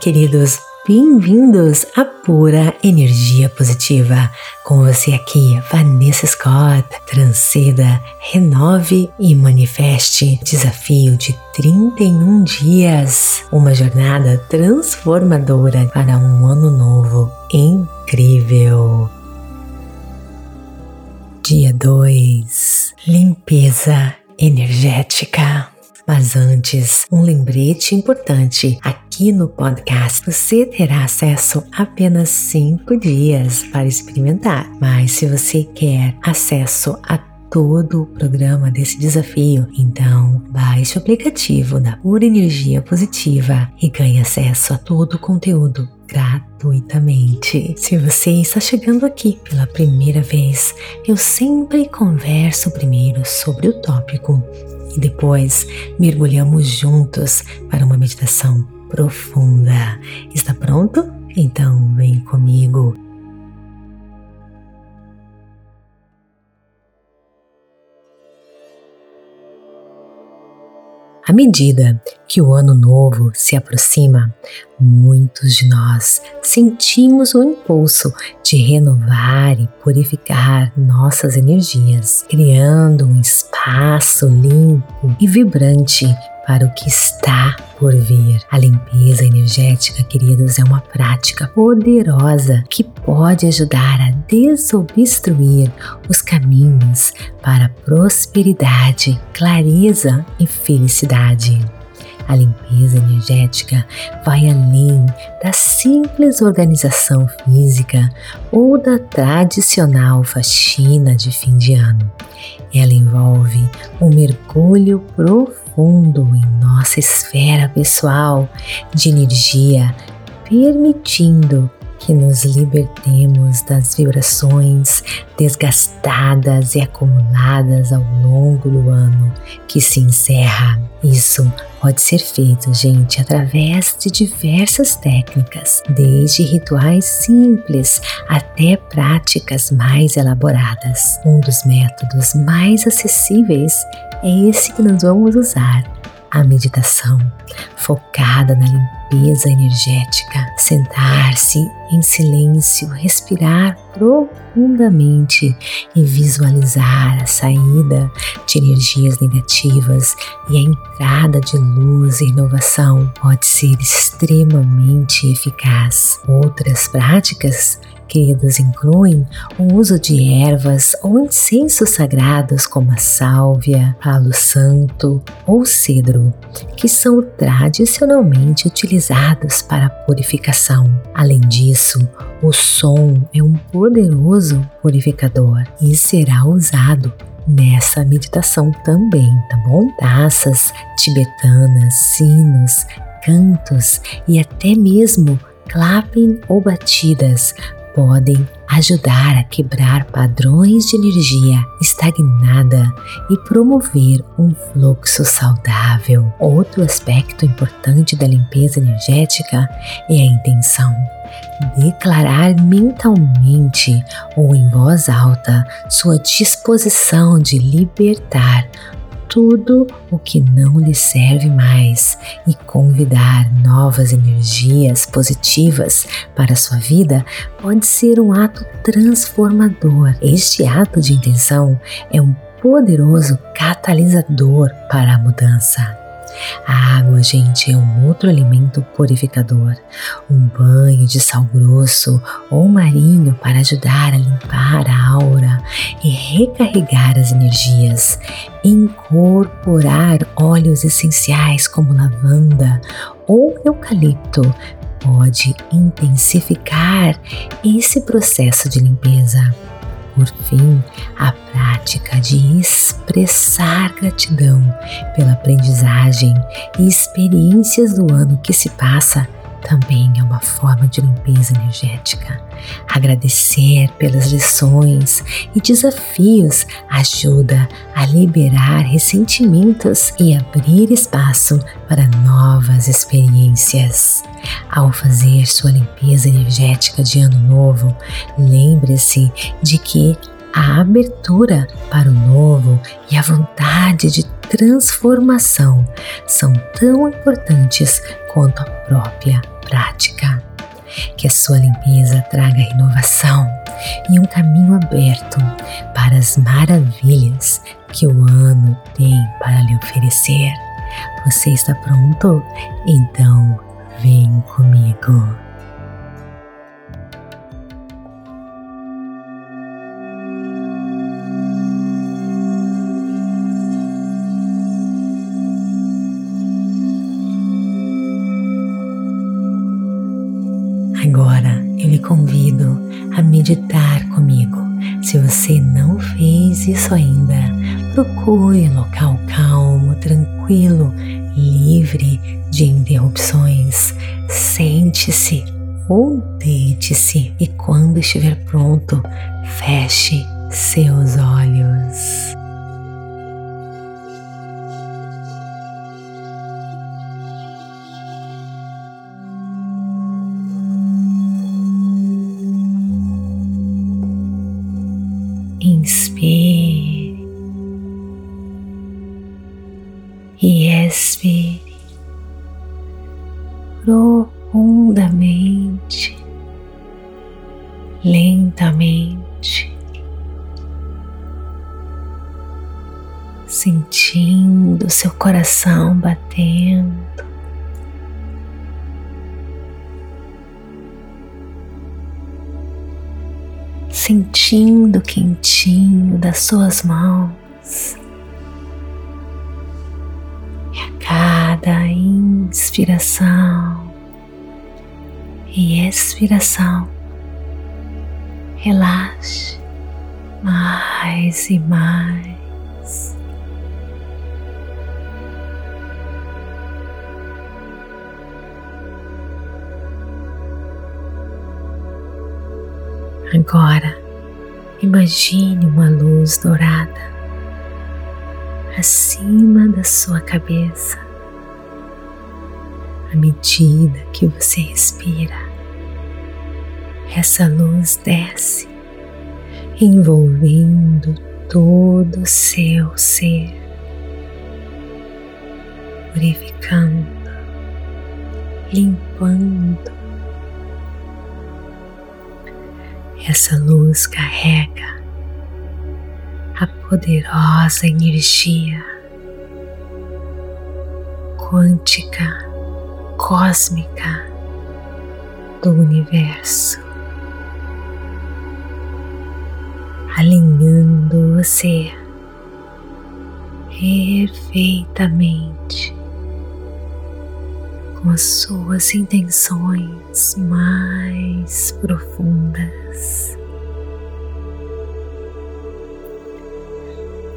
queridos, bem-vindos à Pura Energia Positiva. Com você aqui, Vanessa Scott. Transceda, renove e manifeste. Desafio de 31 dias. Uma jornada transformadora para um ano novo incrível. Dia 2 Limpeza energética. Mas antes, um lembrete importante. Aqui no podcast você terá acesso a apenas 5 dias para experimentar. Mas se você quer acesso a todo o programa desse desafio. Então, baixe o aplicativo da Pura Energia Positiva e ganhe acesso a todo o conteúdo gratuitamente. Se você está chegando aqui pela primeira vez, eu sempre converso primeiro sobre o tópico e depois mergulhamos juntos para uma meditação profunda. Está pronto? Então vem comigo. À medida que o ano novo se aproxima, muitos de nós sentimos o impulso de renovar e purificar nossas energias, criando um espaço limpo e vibrante para o que está por vir. A limpeza energética, queridos, é uma prática poderosa que pode ajudar a desobstruir os caminhos para prosperidade, clareza e felicidade. A limpeza energética vai além da simples organização física ou da tradicional faxina de fim de ano. Ela envolve um mergulho profundo em nossa esfera pessoal de energia, permitindo que nos libertemos das vibrações desgastadas e acumuladas ao longo do ano que se encerra. Isso pode ser feito, gente, através de diversas técnicas, desde rituais simples até práticas mais elaboradas. Um dos métodos mais acessíveis é esse que nós vamos usar a meditação, focada na limpeza energética, sentar-se em silêncio, respirar profundamente e visualizar a saída de energias negativas e a entrada de luz e inovação pode ser extremamente eficaz. Outras práticas queridos incluem o uso de ervas ou incensos sagrados como a sálvia, palo santo ou cedro, que são tradicionalmente utilizados para purificação. Além disso, o som é um poderoso purificador e será usado nessa meditação também, tá bom? Taças tibetanas, sinos, cantos e até mesmo clapping ou batidas podem ajudar a quebrar padrões de energia estagnada e promover um fluxo saudável. Outro aspecto importante da limpeza energética é a intenção. Declarar mentalmente ou em voz alta sua disposição de libertar tudo o que não lhe serve mais e convidar novas energias positivas para a sua vida pode ser um ato transformador. Este ato de intenção é um poderoso catalisador para a mudança. A água, gente, é um outro alimento purificador. Um banho de sal grosso ou marinho para ajudar a limpar a aura e recarregar as energias. Incorporar óleos essenciais como lavanda ou eucalipto pode intensificar esse processo de limpeza. Por fim, a prática de expressar gratidão pela aprendizagem e experiências do ano que se passa também é uma forma de limpeza energética. Agradecer pelas lições e desafios ajuda a liberar ressentimentos e abrir espaço para novas experiências. Ao fazer sua limpeza energética de ano novo, lembre-se de que a abertura para o novo e a vontade de transformação são tão importantes quanto a própria prática. Que a sua limpeza traga renovação e um caminho aberto para as maravilhas que o ano tem para lhe oferecer. Você está pronto? Então vem comigo. Isso ainda, procure um local calmo, tranquilo, livre de interrupções. Sente-se ou deite-se e quando estiver pronto, feche seus olhos. Profundamente, lentamente, sentindo seu coração batendo. sentindo o quentinho das suas mãos. Cada inspiração e expiração, relaxe mais e mais. Agora, imagine uma luz dourada acima da sua cabeça. À medida que você respira, essa luz desce, envolvendo todo o seu ser, purificando, limpando. Essa luz carrega a poderosa energia quântica, cósmica do universo, alinhando você perfeitamente com as suas intenções mais profundas.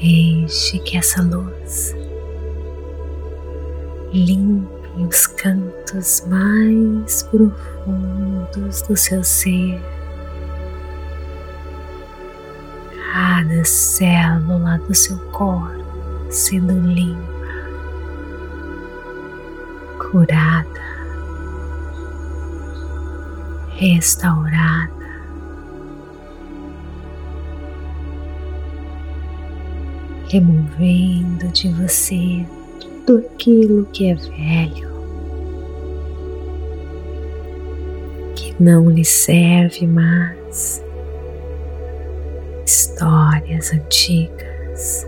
Deixe que essa luz limpe os cantos mais profundos do seu ser. Cada célula do seu corpo sendo limpa curada, restaurada. Removendo de você tudo aquilo que é velho, não lhe serve mais, histórias antigas,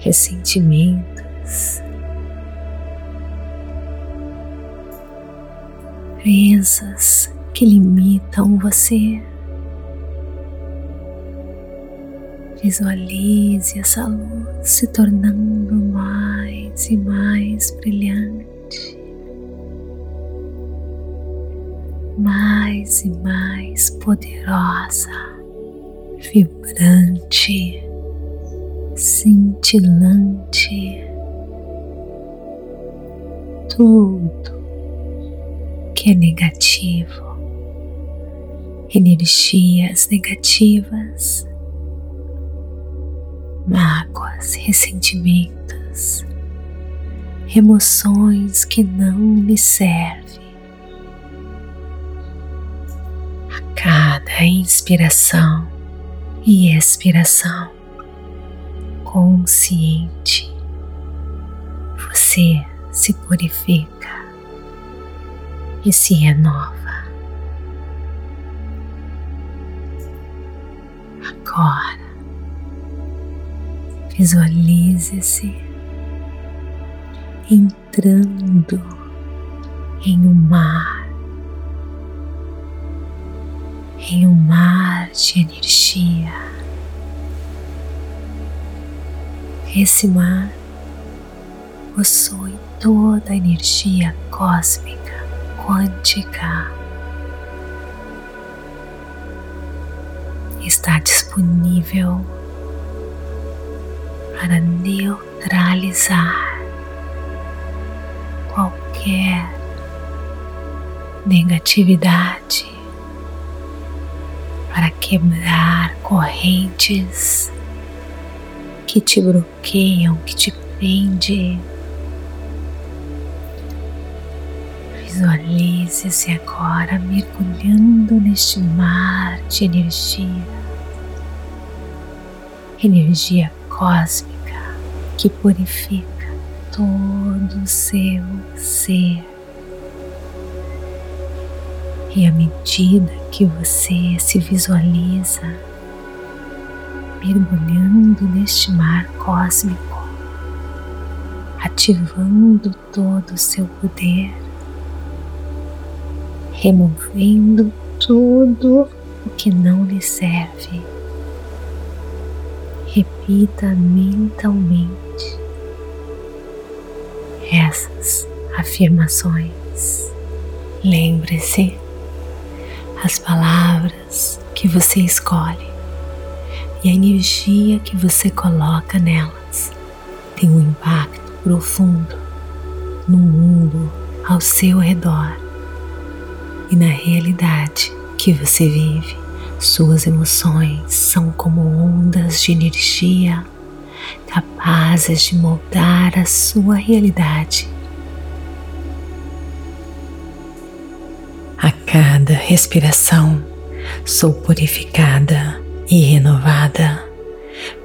ressentimentos, crenças que limitam você. Visualize essa luz se tornando mais e mais brilhante, mais e mais poderosa, vibrante, cintilante. Tudo que é negativo, energias negativas, mágoas, ressentimentos, emoções que não lhe servem. Cada inspiração e expiração consciente, você se purifica e se renova. Agora, visualize-se entrando em um mar, em um mar de energia. Esse mar possui toda a energia cósmica, quântica. Está disponível para neutralizar qualquer negatividade, para quebrar correntes que te bloqueiam, que te prendem. Visualize-se agora mergulhando neste mar de energia, energia cósmica que purifica todo o seu ser. E à medida que você se visualiza mergulhando neste mar cósmico, ativando todo o seu poder, removendo tudo o que não lhe serve. Repita mentalmente essas afirmações. Lembre-se, as palavras que você escolhe e a energia que você coloca nelas tem um impacto profundo no mundo ao seu redor e na realidade que você vive. Suas emoções são como ondas de energia capazes de moldar a sua realidade. Cada respiração, sou purificada e renovada,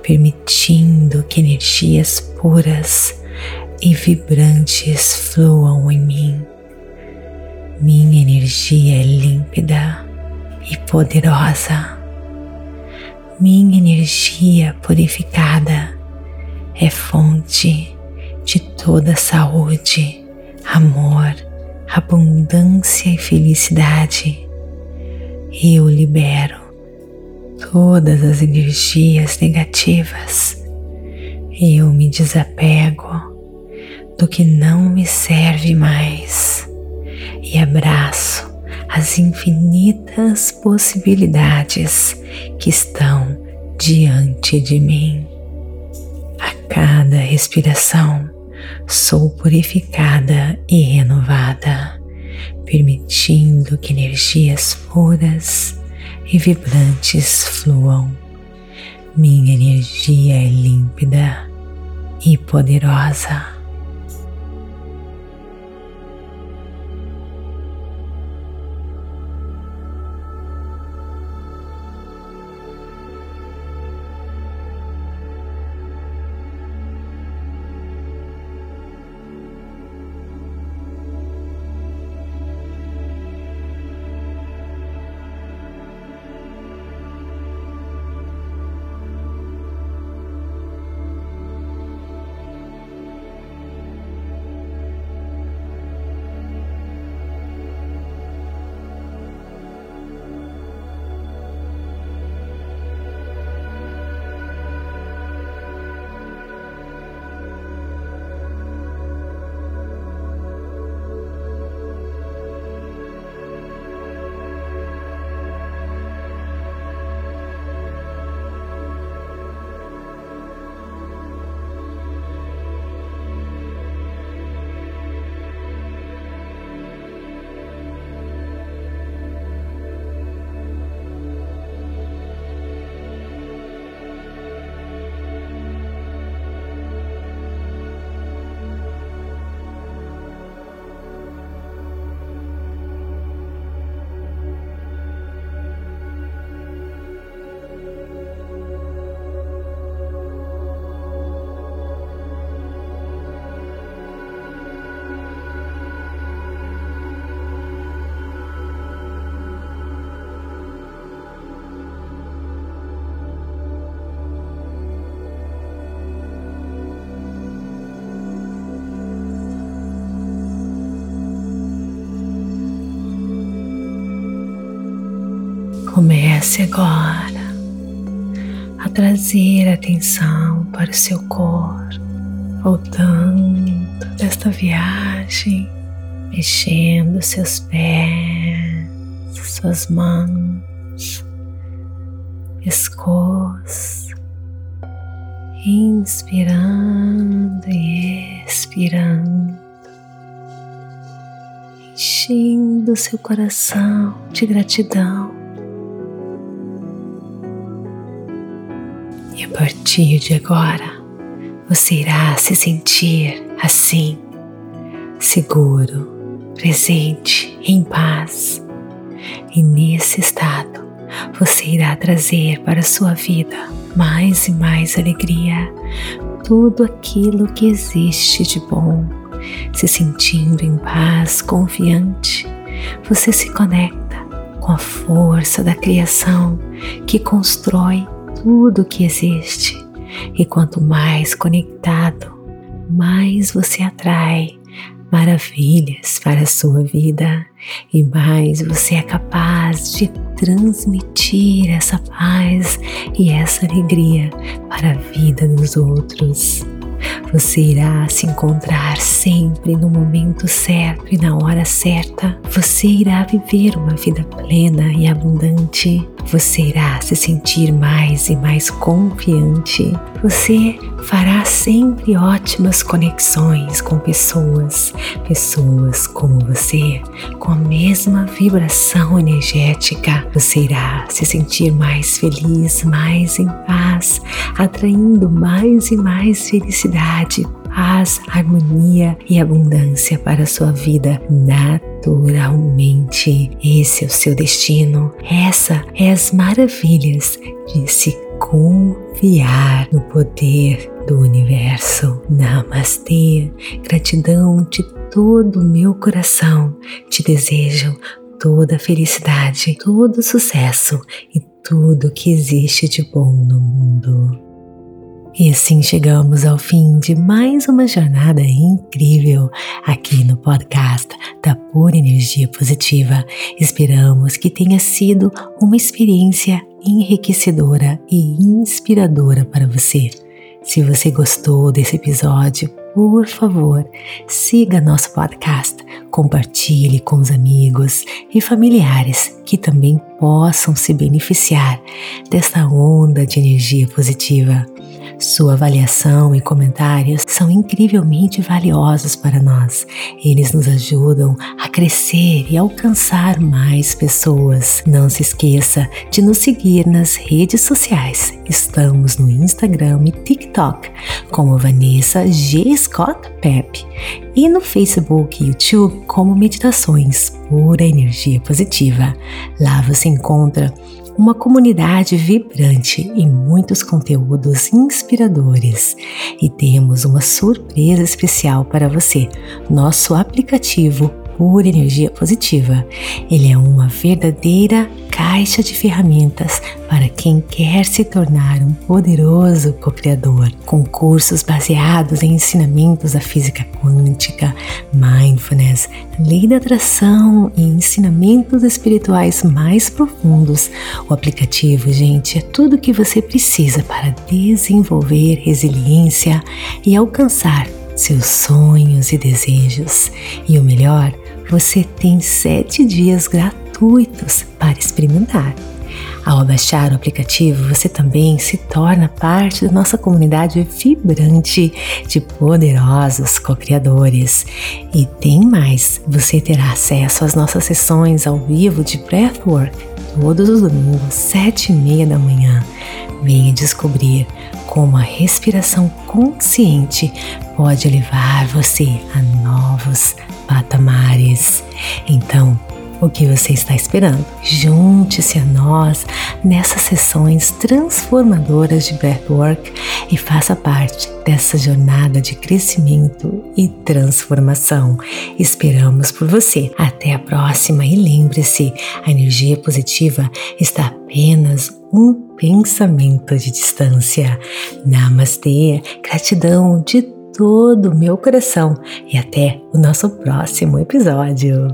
permitindo que energias puras e vibrantes fluam em mim. Minha energia é límpida e poderosa. Minha energia purificada é fonte de toda saúde, amor, abundância e felicidade. Eu libero todas as energias negativas. Eu me desapego do que não me serve mais e abraço as infinitas possibilidades que estão diante de mim cada respiração sou purificada e renovada, permitindo que energias puras e vibrantes fluam. Minha energia é límpida e poderosa. Comece agora a trazer atenção para o seu corpo, voltando desta viagem, mexendo seus pés, suas mãos, pescoço, inspirando e expirando, enchendo seu coração de gratidão. Partir de agora, você irá se sentir assim, seguro, presente, em paz. E nesse estado, você irá trazer para a sua vida mais e mais alegria, tudo aquilo que existe de bom. Se sentindo em paz, confiante, você se conecta com a força da criação que constrói tudo que existe. E quanto mais conectado, mais você atrai maravilhas para a sua vida e mais você é capaz de transmitir essa paz e essa alegria para a vida dos outros. Você irá se encontrar sempre no momento certo e na hora certa. Você irá viver uma vida plena e abundante. Você irá se sentir mais e mais confiante. Você fará sempre ótimas conexões com pessoas, pessoas como você, com a mesma vibração energética. Você irá se sentir mais feliz, mais em paz, atraindo mais e mais felicidade, paz, harmonia e abundância para a sua vida naturalmente. Esse é o seu destino. Essa é as maravilhas de se confiar no poder do universo. Namastê. Gratidão de todo o meu coração. Te desejo toda felicidade, todo sucesso e tudo que existe de bom no mundo. E assim chegamos ao fim de mais uma jornada incrível aqui no podcast da Pura Energia Positiva. Esperamos que tenha sido uma experiência enriquecedora e inspiradora para você. Se você gostou desse episódio, por favor, siga nosso podcast, compartilhe com os amigos e familiares que também possam se beneficiar desta onda de energia positiva. Sua avaliação e comentários são incrivelmente valiosos para nós. Eles nos ajudam a crescer e alcançar mais pessoas. Não se esqueça de nos seguir nas redes sociais. Estamos no Instagram e TikTok como Vanessa G. Scott Pep e no Facebook e YouTube como Meditações Pura Energia Positiva. Lá você encontra uma comunidade vibrante e muitos conteúdos inspiradores. E temos uma surpresa especial para você: nosso aplicativo Pura Energia Positiva. Ele é uma verdadeira caixa de ferramentas para quem quer se tornar um poderoso co-criador, com cursos baseados em ensinamentos da física quântica, mindfulness, lei da atração e ensinamentos espirituais mais profundos. O aplicativo, gente, é tudo o que você precisa para desenvolver resiliência e alcançar seus sonhos e desejos. E o melhor, você tem sete dias gratuitos para experimentar. Ao baixar o aplicativo, você também se torna parte da nossa comunidade vibrante de poderosos co-criadores. E tem mais: você terá acesso às nossas sessões ao vivo de Breathwork todos os domingos, sete e meia da manhã. Venha descobrir como a respiração consciente pode levar você a novos patamares. Então, o que você está esperando? Junte-se a nós nessas sessões transformadoras de Breathwork e faça parte dessa jornada de crescimento e transformação. Esperamos por você. Até a próxima e lembre-se, a energia positiva está apenas um pensamento de distância. Namastê, gratidão de todo o meu coração e até o nosso próximo episódio.